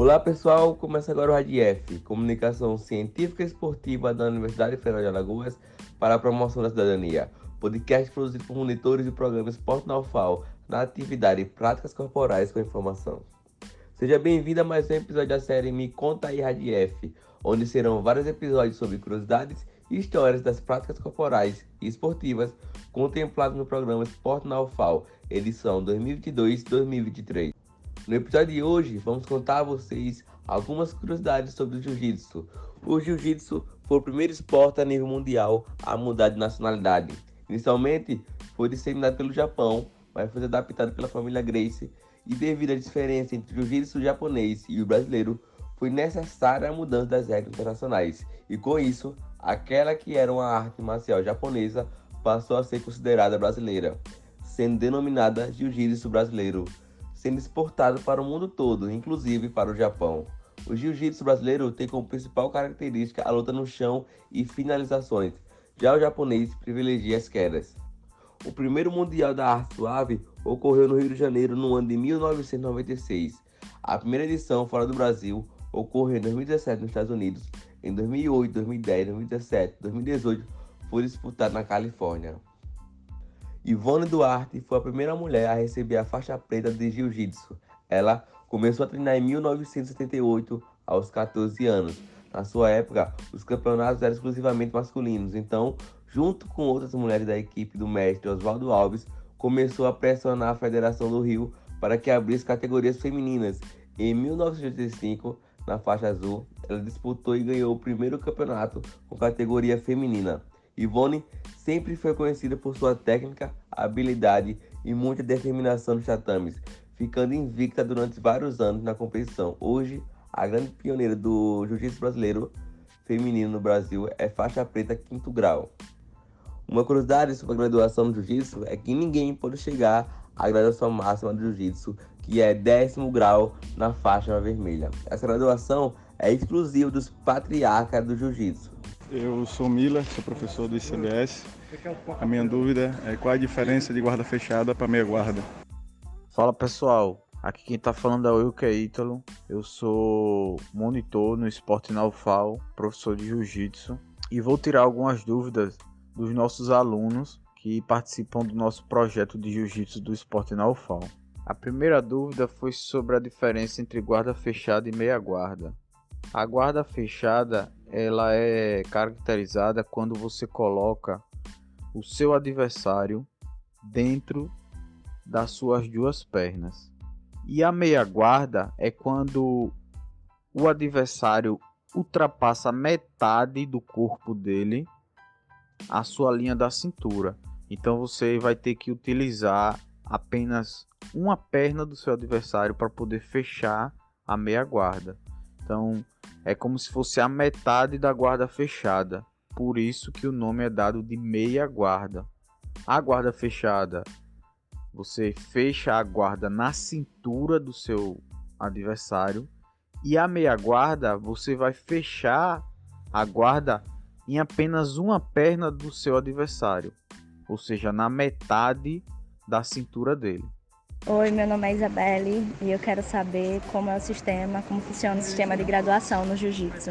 Olá pessoal, começa agora o RADIEF, Comunicação Científica e Esportiva da Universidade Federal de Alagoas para a Promoção da Cidadania. Podcast produzido por monitores do programa Esporte na UFAL, na atividade Práticas Corporais com Informação. Seja bem-vindo a mais um episódio da série Me Conta aí RADIEF, onde serão vários episódios sobre curiosidades e histórias das práticas corporais e esportivas contempladas no programa Esporte na UFAL, edição 2022-2023. No episódio de hoje, vamos contar a vocês algumas curiosidades sobre o jiu-jitsu. O jiu-jitsu foi o primeiro esporte a nível mundial a mudar de nacionalidade. Inicialmente, foi disseminado pelo Japão, mas foi adaptado pela família Gracie, e devido à diferença entre o jiu-jitsu japonês e o brasileiro, foi necessária a mudança das regras internacionais, e com isso, aquela que era uma arte marcial japonesa passou a ser considerada brasileira, sendo denominada jiu-jitsu brasileiro sendo exportado para o mundo todo, inclusive para o Japão. O jiu-jitsu brasileiro tem como principal característica a luta no chão e finalizações, já o japonês privilegia as quedas. O primeiro Mundial da Arte Suave ocorreu no Rio de Janeiro no ano de 1996. A primeira edição fora do Brasil ocorreu em 2017 nos Estados Unidos. Em 2008, 2010, 2017, 2018 foi disputado na Califórnia. Ivone Duarte foi a primeira mulher a receber a faixa preta de jiu-jitsu. Ela começou a treinar em 1978, aos 14 anos. Na sua época, os campeonatos eram exclusivamente masculinos, então, junto com outras mulheres da equipe do mestre Oswaldo Alves, começou a pressionar a Federação do Rio para que abrisse categorias femininas. Em 1985, na faixa azul, ela disputou e ganhou o primeiro campeonato com categoria feminina. Ivone sempre foi conhecida por sua técnica, habilidade e muita determinação nos tatames, ficando invicta durante vários anos na competição. Hoje, a grande pioneira do jiu-jitsu brasileiro feminino no Brasil é faixa preta quinto grau. Uma curiosidade sobre a graduação no jiu-jitsu é que ninguém pode chegar à graduação máxima do jiu-jitsu, que é décimo grau na faixa vermelha. Essa graduação é exclusiva dos patriarcas do jiu-jitsu. Eu sou Mila, sou professor do ICBS. A minha dúvida é qual a diferença de guarda fechada para meia guarda. Fala pessoal, aqui quem tá falando é o Wilker Ítalo. Eu sou monitor no Esporte na UFAL, professor de Jiu-Jitsu e vou tirar algumas dúvidas dos nossos alunos que participam do nosso projeto de Jiu-Jitsu do Esporte na UFAL. A primeira dúvida foi sobre a diferença entre guarda fechada e meia guarda. A guarda fechada ela é caracterizada quando você coloca o seu adversário dentro das suas duas pernas. E a meia guarda é quando o adversário ultrapassa metade do corpo dele a sua linha da cintura. Então você vai ter que utilizar apenas uma perna do seu adversário para poder fechar a meia guarda. Então é como se fosse a metade da guarda fechada. Por isso que o nome é dado de meia guarda. A guarda fechada, você fecha a guarda na cintura do seu adversário e a meia guarda, você vai fechar a guarda em apenas uma perna do seu adversário, ou seja, na metade da cintura dele. Oi, meu nome é Isabelle e eu quero saber como é o sistema, como funciona o sistema de graduação no Jiu-Jitsu.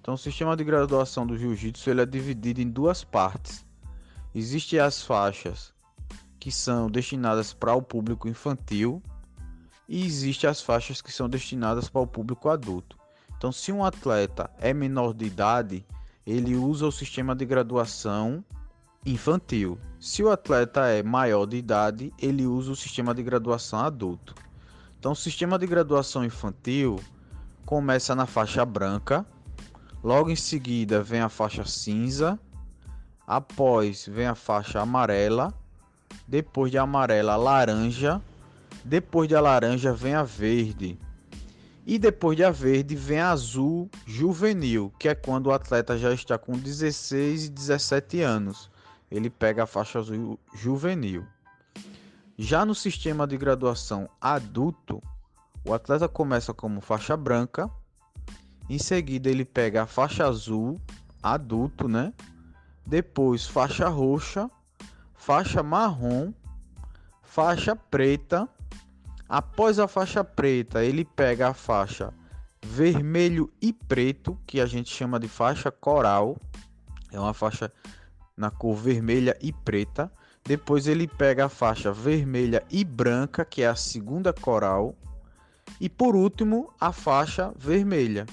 Então, o sistema de graduação do Jiu-Jitsu ele é dividido em duas partes. Existem as faixas que são destinadas para o público infantil e existem as faixas que são destinadas para o público adulto. Então, se um atleta é menor de idade, ele usa o sistema de graduação infantil. Se o atleta é maior de idade, ele usa o sistema de graduação adulto. Então, o sistema de graduação infantil começa na faixa branca, logo em seguida vem a faixa cinza, após vem a faixa amarela, depois de amarela, laranja, depois de laranja vem a verde. E depois de verde vem a azul juvenil, que é quando o atleta já está com 16 e 17 anos ele pega a faixa azul juvenil. Já no sistema de graduação adulto, o atleta começa como faixa branca, em seguida ele pega a faixa azul adulto, né? Depois faixa roxa, faixa marrom, faixa preta, Após a faixa preta, ele pega a faixa vermelho e preto, que a gente chama de faixa coral. É uma faixa na cor vermelha e preta. Depois ele pega a faixa vermelha e branca, que é a segunda coral. E por último, a faixa vermelha,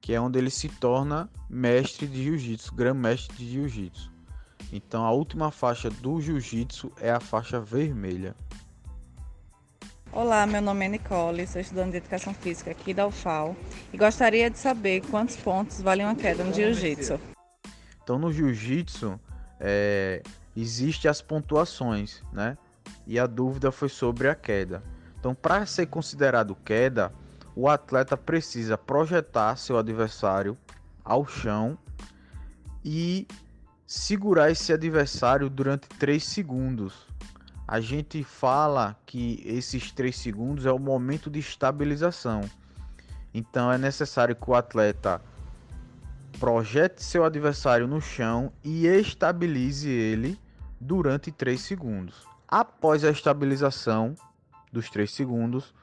que é onde ele se torna mestre de jiu-jitsu, grão-mestre de jiu-jitsu. Então a última faixa do jiu-jitsu é a faixa vermelha. Olá, meu nome é Nicole, sou estudante de Educação Física aqui da UFAL e gostaria de saber quantos pontos vale uma queda no Jiu-Jitsu. Então, no Jiu-Jitsu, é, existe as pontuações, né? E a dúvida foi sobre a queda. Então, para ser considerado queda, o atleta precisa projetar seu adversário ao chão e segurar esse adversário durante 3 segundos a gente fala que esses três segundos é o momento de estabilização. Então é necessário que o atleta projete seu adversário no chão e estabilize ele durante 3 segundos. Após a estabilização dos 3 segundos,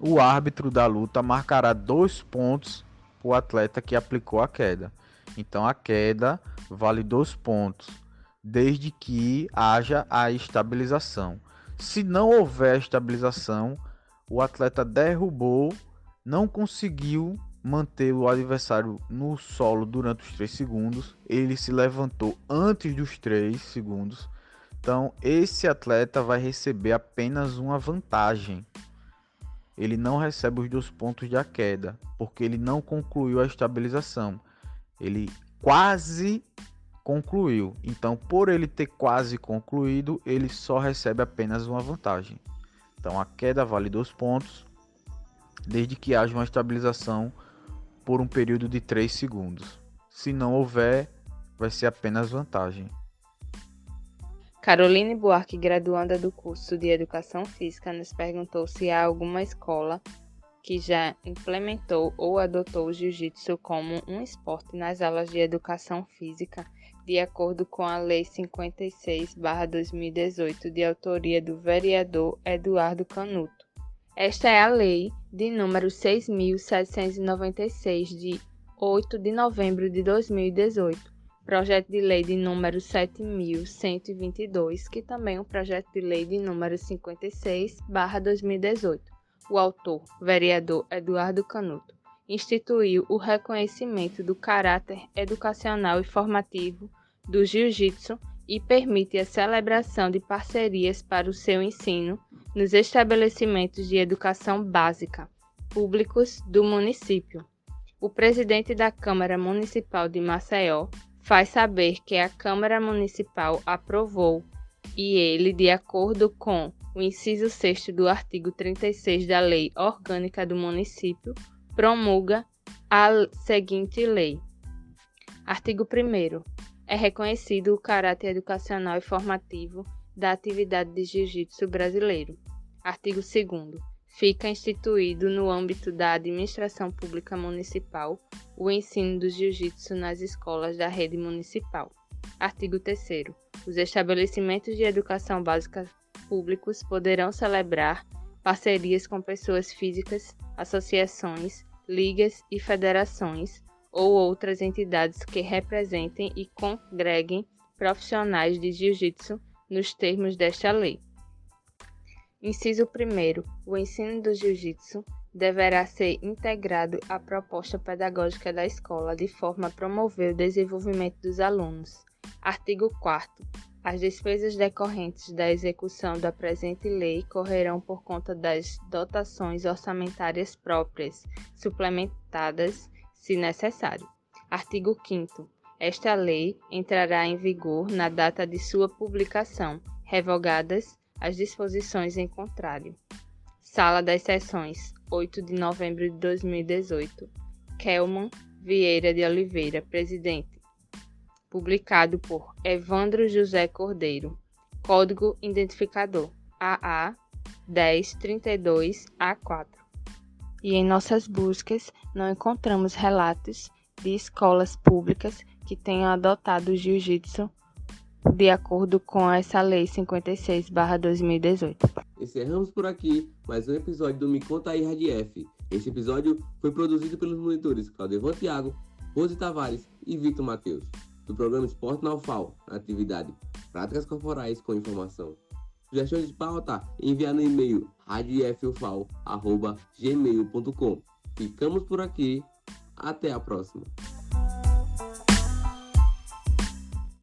o árbitro da luta marcará dois pontos para o atleta que aplicou a queda. Então a queda vale dois pontos desde que haja a estabilização. Se não houver estabilização, o atleta derrubou, não conseguiu manter o adversário no solo durante os 3 segundos, ele se levantou antes dos 3 segundos. Então, esse atleta vai receber apenas uma vantagem. Ele não recebe os dois pontos da queda, porque ele não concluiu a estabilização. Ele quase concluiu. Então, por ele ter quase concluído, ele só recebe apenas uma vantagem. Então, a queda vale dois pontos, desde que haja uma estabilização por um período de 3 segundos. Se não houver, vai ser apenas vantagem. Caroline Buarque, graduanda do curso de Educação Física, nos perguntou se há alguma escola que já implementou ou adotou o jiu-jitsu como um esporte nas aulas de educação física de acordo com a Lei 56-2018, de autoria do vereador Eduardo Canuto. Esta é a lei de número 6.796, de 8 de novembro de 2018, projeto de lei de número 7.122, que também é um projeto de lei de número 56-2018. O autor, vereador Eduardo Canuto instituiu o reconhecimento do caráter educacional e formativo do jiu-jitsu e permite a celebração de parcerias para o seu ensino nos estabelecimentos de educação básica públicos do município. O presidente da Câmara Municipal de Maceió faz saber que a Câmara Municipal aprovou e ele, de acordo com o inciso 6 do artigo 36 da Lei Orgânica do Município, promulga a seguinte lei. Artigo 1 É reconhecido o caráter educacional e formativo da atividade de jiu-jitsu brasileiro. Artigo 2 Fica instituído no âmbito da administração pública municipal o ensino do jiu-jitsu nas escolas da rede municipal. Artigo 3 Os estabelecimentos de educação básica públicos poderão celebrar parcerias com pessoas físicas associações, ligas e federações ou outras entidades que representem e congreguem profissionais de jiu-jitsu nos termos desta lei. Inciso 1. O ensino do jiu-jitsu deverá ser integrado à proposta pedagógica da escola de forma a promover o desenvolvimento dos alunos. Artigo 4. As despesas decorrentes da execução da presente lei correrão por conta das dotações orçamentárias próprias, suplementadas, se necessário. Artigo 5. Esta lei entrará em vigor na data de sua publicação, revogadas as disposições em contrário. Sala das Sessões, 8 de novembro de 2018. Kelman Vieira de Oliveira, presidente publicado por Evandro José Cordeiro. Código identificador AA 1032A4. E em nossas buscas não encontramos relatos de escolas públicas que tenham adotado o jiu-jitsu de acordo com essa lei 56/2018. encerramos por aqui mais um episódio do Me Conta aí Rádio F. Este episódio foi produzido pelos monitores Claudio Thiago, Rose Tavares e Vitor Matheus, do programa Esporte na UFAL, na atividade Práticas Corporais com Informação. Sugestões de pauta, enviar no e-mail radiofufal.gmail.com. Ficamos por aqui, até a próxima.